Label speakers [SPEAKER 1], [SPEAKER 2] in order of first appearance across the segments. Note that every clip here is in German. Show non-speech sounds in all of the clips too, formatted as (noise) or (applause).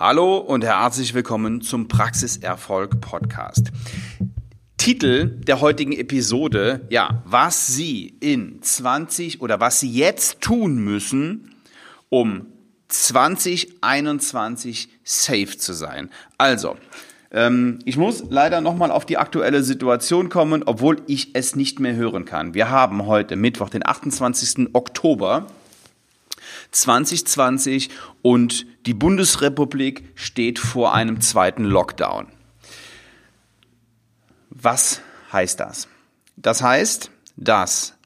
[SPEAKER 1] Hallo und herzlich willkommen zum Praxiserfolg Podcast. Titel der heutigen Episode, ja, was Sie in 20 oder was Sie jetzt tun müssen, um 2021 safe zu sein. Also, ähm, ich muss leider nochmal auf die aktuelle Situation kommen, obwohl ich es nicht mehr hören kann. Wir haben heute Mittwoch, den 28. Oktober 2020 und die Bundesrepublik steht vor einem zweiten Lockdown. Was heißt das? Das heißt, dass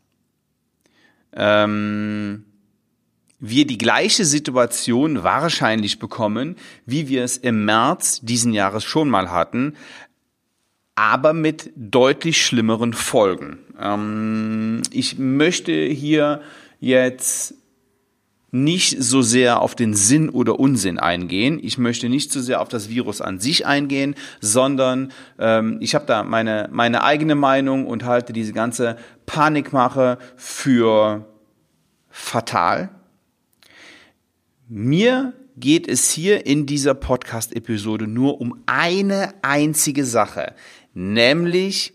[SPEAKER 1] ähm, wir die gleiche Situation wahrscheinlich bekommen, wie wir es im März diesen Jahres schon mal hatten, aber mit deutlich schlimmeren Folgen. Ähm, ich möchte hier jetzt nicht so sehr auf den Sinn oder Unsinn eingehen. Ich möchte nicht so sehr auf das Virus an sich eingehen, sondern ähm, ich habe da meine, meine eigene Meinung und halte diese ganze Panikmache für fatal. Mir geht es hier in dieser Podcast-Episode nur um eine einzige Sache, nämlich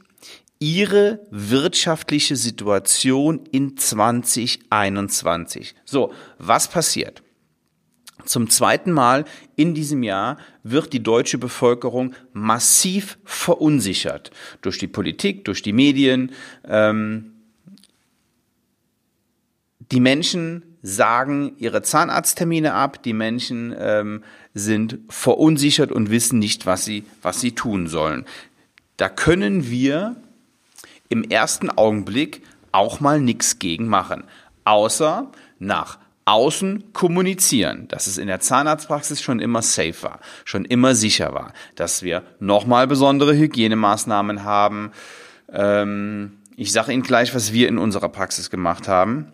[SPEAKER 1] ihre wirtschaftliche Situation in 2021. So, was passiert? Zum zweiten Mal in diesem Jahr wird die deutsche Bevölkerung massiv verunsichert durch die Politik, durch die Medien. Ähm, die Menschen sagen ihre Zahnarzttermine ab, die Menschen ähm, sind verunsichert und wissen nicht, was sie, was sie tun sollen. Da können wir im ersten Augenblick auch mal nichts gegen machen, außer nach außen kommunizieren, dass es in der Zahnarztpraxis schon immer safe war, schon immer sicher war, dass wir nochmal besondere Hygienemaßnahmen haben. Ähm, ich sage Ihnen gleich, was wir in unserer Praxis gemacht haben.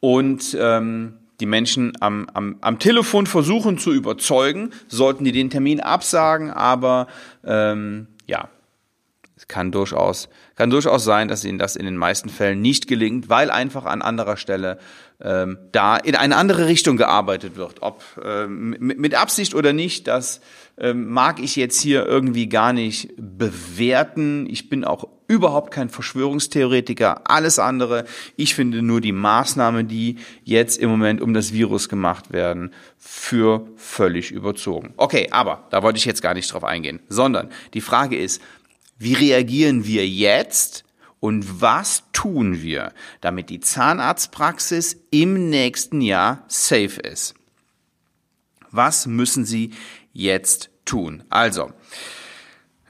[SPEAKER 1] Und ähm, die Menschen am, am, am Telefon versuchen zu überzeugen, sollten die den Termin absagen, aber ähm, ja, es kann durchaus, kann durchaus sein, dass ihnen das in den meisten Fällen nicht gelingt, weil einfach an anderer Stelle ähm, da in eine andere Richtung gearbeitet wird. Ob ähm, mit, Absicht oder nicht, das ähm, mag ich jetzt hier irgendwie gar nicht bewerten. Ich bin auch überhaupt kein Verschwörungstheoretiker, alles andere. Ich finde nur die Maßnahmen, die jetzt im Moment um das Virus gemacht werden, für völlig überzogen. Okay, aber da wollte ich jetzt gar nicht drauf eingehen, sondern die Frage ist, wie reagieren wir jetzt und was tun wir, damit die Zahnarztpraxis im nächsten Jahr safe ist? Was müssen Sie jetzt tun? Also,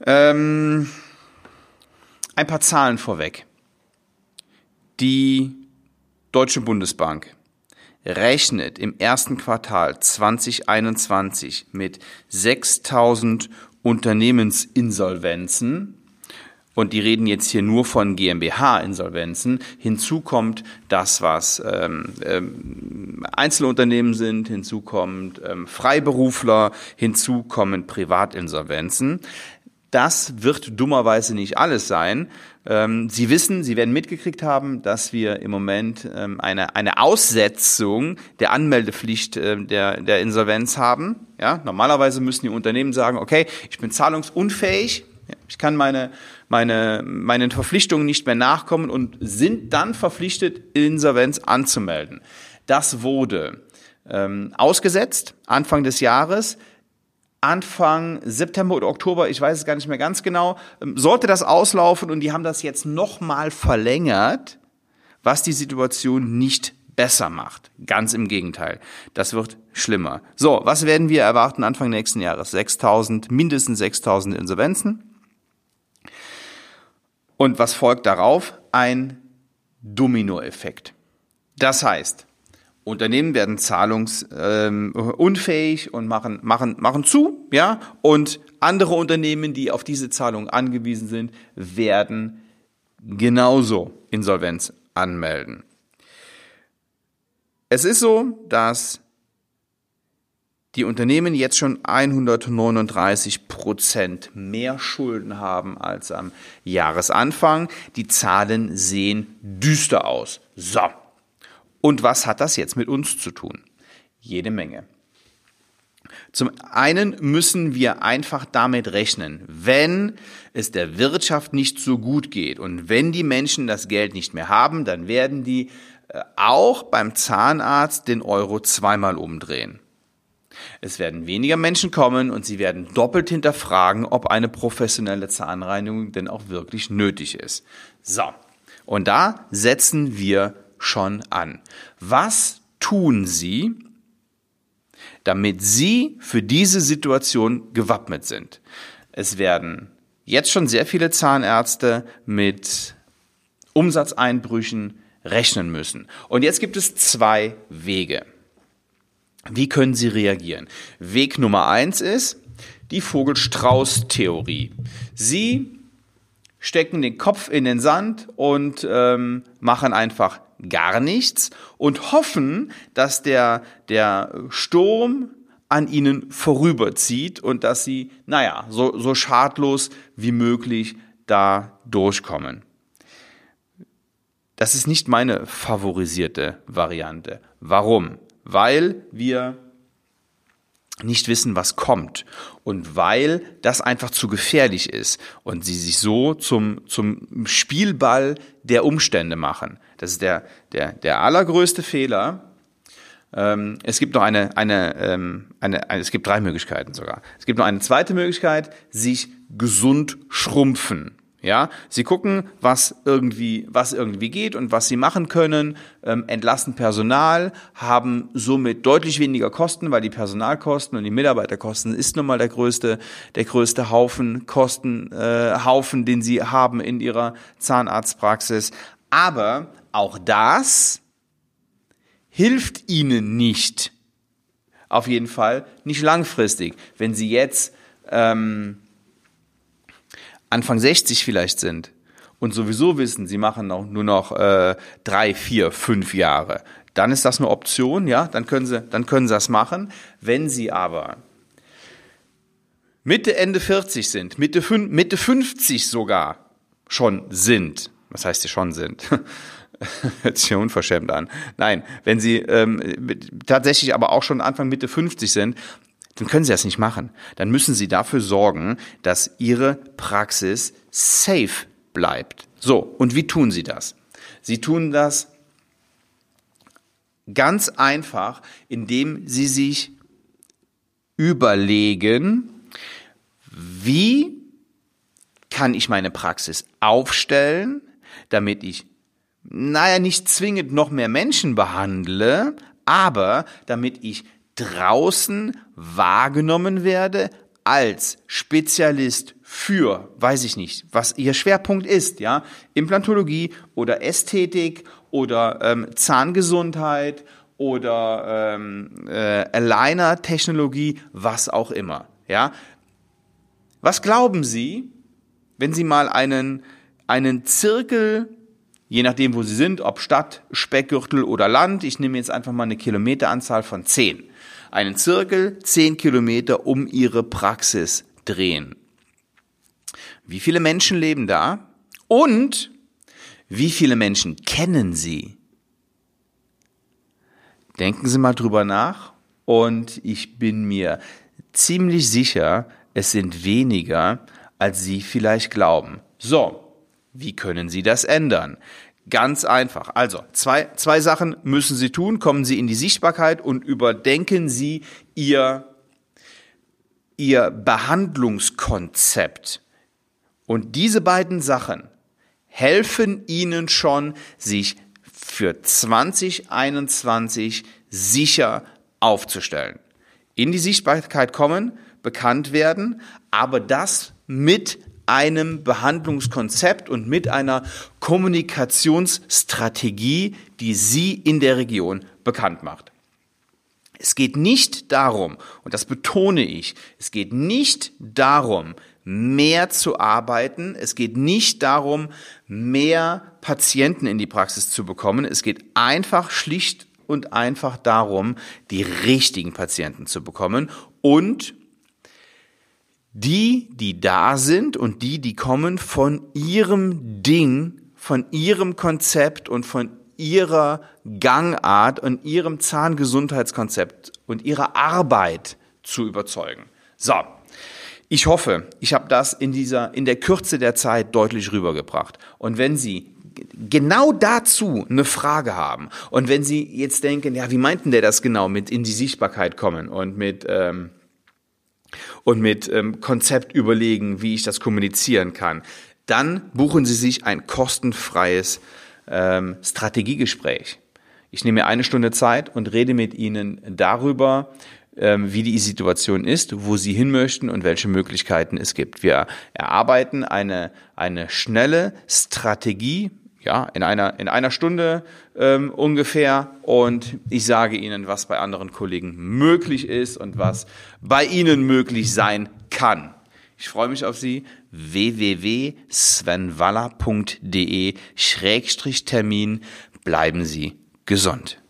[SPEAKER 1] ähm, ein paar Zahlen vorweg. Die Deutsche Bundesbank rechnet im ersten Quartal 2021 mit 6000 Unternehmensinsolvenzen und die reden jetzt hier nur von GmbH-Insolvenzen. Hinzu kommt das, was ähm, ähm, Einzelunternehmen sind, hinzu kommt ähm, Freiberufler, hinzu kommen Privatinsolvenzen. Das wird dummerweise nicht alles sein. Ähm, Sie wissen, Sie werden mitgekriegt haben, dass wir im Moment ähm, eine, eine Aussetzung der Anmeldepflicht äh, der, der Insolvenz haben. Ja, normalerweise müssen die Unternehmen sagen, okay, ich bin zahlungsunfähig, ich kann meine, meine, meinen Verpflichtungen nicht mehr nachkommen und sind dann verpflichtet, Insolvenz anzumelden. Das wurde ähm, ausgesetzt Anfang des Jahres. Anfang September oder Oktober, ich weiß es gar nicht mehr ganz genau, ähm, sollte das auslaufen und die haben das jetzt nochmal verlängert, was die Situation nicht besser macht. Ganz im Gegenteil. Das wird schlimmer. So, was werden wir erwarten Anfang nächsten Jahres? 6000, mindestens 6000 Insolvenzen. Und was folgt darauf? Ein Dominoeffekt. Das heißt, Unternehmen werden zahlungsunfähig ähm, und machen, machen, machen zu, ja, und andere Unternehmen, die auf diese Zahlung angewiesen sind, werden genauso Insolvenz anmelden. Es ist so, dass die Unternehmen jetzt schon 139 Prozent mehr Schulden haben als am Jahresanfang. Die Zahlen sehen düster aus. So. Und was hat das jetzt mit uns zu tun? Jede Menge. Zum einen müssen wir einfach damit rechnen, wenn es der Wirtschaft nicht so gut geht und wenn die Menschen das Geld nicht mehr haben, dann werden die äh, auch beim Zahnarzt den Euro zweimal umdrehen. Es werden weniger Menschen kommen und sie werden doppelt hinterfragen, ob eine professionelle Zahnreinigung denn auch wirklich nötig ist. So, und da setzen wir schon an. Was tun Sie, damit Sie für diese Situation gewappnet sind? Es werden jetzt schon sehr viele Zahnärzte mit Umsatzeinbrüchen rechnen müssen. Und jetzt gibt es zwei Wege. Wie können Sie reagieren? Weg Nummer eins ist die Vogel-Strauß-Theorie. Sie stecken den Kopf in den Sand und ähm, machen einfach gar nichts und hoffen, dass der, der Sturm an ihnen vorüberzieht und dass sie, naja, so, so schadlos wie möglich da durchkommen. Das ist nicht meine favorisierte Variante. Warum? Weil wir nicht wissen, was kommt und weil das einfach zu gefährlich ist und sie sich so zum, zum Spielball der Umstände machen. Das ist der, der, der allergrößte Fehler. Ähm, es gibt noch eine, eine, ähm, eine, eine, es gibt drei Möglichkeiten sogar. Es gibt noch eine zweite Möglichkeit, sich gesund schrumpfen. Ja, sie gucken, was irgendwie, was irgendwie geht und was sie machen können, ähm, entlassen Personal, haben somit deutlich weniger Kosten, weil die Personalkosten und die Mitarbeiterkosten ist nun mal der größte, der größte Haufen Kosten, äh, Haufen, den sie haben in ihrer Zahnarztpraxis. Aber auch das hilft ihnen nicht. Auf jeden Fall nicht langfristig. Wenn sie jetzt ähm, Anfang 60 vielleicht sind und sowieso wissen, sie machen noch, nur noch äh, drei, vier, fünf Jahre, dann ist das eine Option, ja, dann können sie, dann können sie das machen. Wenn sie aber Mitte, Ende 40 sind, Mitte, Mitte 50 sogar schon sind, was heißt sie schon sind? (laughs) Hört sich ja unverschämt an. Nein, wenn sie ähm, tatsächlich aber auch schon Anfang Mitte 50 sind, dann können Sie das nicht machen. Dann müssen Sie dafür sorgen, dass Ihre Praxis safe bleibt. So, und wie tun Sie das? Sie tun das ganz einfach, indem Sie sich überlegen, wie kann ich meine Praxis aufstellen, damit ich, naja, nicht zwingend noch mehr Menschen behandle, aber damit ich draußen wahrgenommen werde als Spezialist für, weiß ich nicht, was ihr Schwerpunkt ist, ja, Implantologie oder Ästhetik oder ähm, Zahngesundheit oder ähm, äh, Aligner-Technologie, was auch immer, ja. Was glauben Sie, wenn Sie mal einen, einen Zirkel je nachdem, wo sie sind, ob Stadt, Speckgürtel oder Land. Ich nehme jetzt einfach mal eine Kilometeranzahl von zehn einen Zirkel zehn Kilometer um ihre Praxis drehen. Wie viele Menschen leben da? Und wie viele Menschen kennen Sie? Denken Sie mal drüber nach und ich bin mir ziemlich sicher, es sind weniger, als Sie vielleicht glauben. So, wie können Sie das ändern? Ganz einfach. Also, zwei, zwei Sachen müssen Sie tun. Kommen Sie in die Sichtbarkeit und überdenken Sie Ihr, Ihr Behandlungskonzept. Und diese beiden Sachen helfen Ihnen schon, sich für 2021 sicher aufzustellen. In die Sichtbarkeit kommen, bekannt werden, aber das mit einem Behandlungskonzept und mit einer Kommunikationsstrategie, die Sie in der Region bekannt macht. Es geht nicht darum, und das betone ich, es geht nicht darum, mehr zu arbeiten. Es geht nicht darum, mehr Patienten in die Praxis zu bekommen. Es geht einfach schlicht und einfach darum, die richtigen Patienten zu bekommen und die, die da sind und die, die kommen von ihrem Ding, von ihrem Konzept und von ihrer Gangart und ihrem Zahngesundheitskonzept und ihrer Arbeit zu überzeugen. So, ich hoffe, ich habe das in dieser in der Kürze der Zeit deutlich rübergebracht. Und wenn Sie genau dazu eine Frage haben und wenn Sie jetzt denken, ja, wie meinten der das genau mit in die Sichtbarkeit kommen und mit ähm, und mit ähm, Konzept überlegen, wie ich das kommunizieren kann, dann buchen Sie sich ein kostenfreies ähm, Strategiegespräch. Ich nehme eine Stunde Zeit und rede mit Ihnen darüber, ähm, wie die Situation ist, wo Sie hin möchten und welche Möglichkeiten es gibt. Wir erarbeiten eine, eine schnelle Strategie, ja, in einer, in einer Stunde ähm, ungefähr. Und ich sage Ihnen, was bei anderen Kollegen möglich ist und was bei Ihnen möglich sein kann. Ich freue mich auf Sie. www.svenwaller.de Schrägstrich Termin. Bleiben Sie gesund.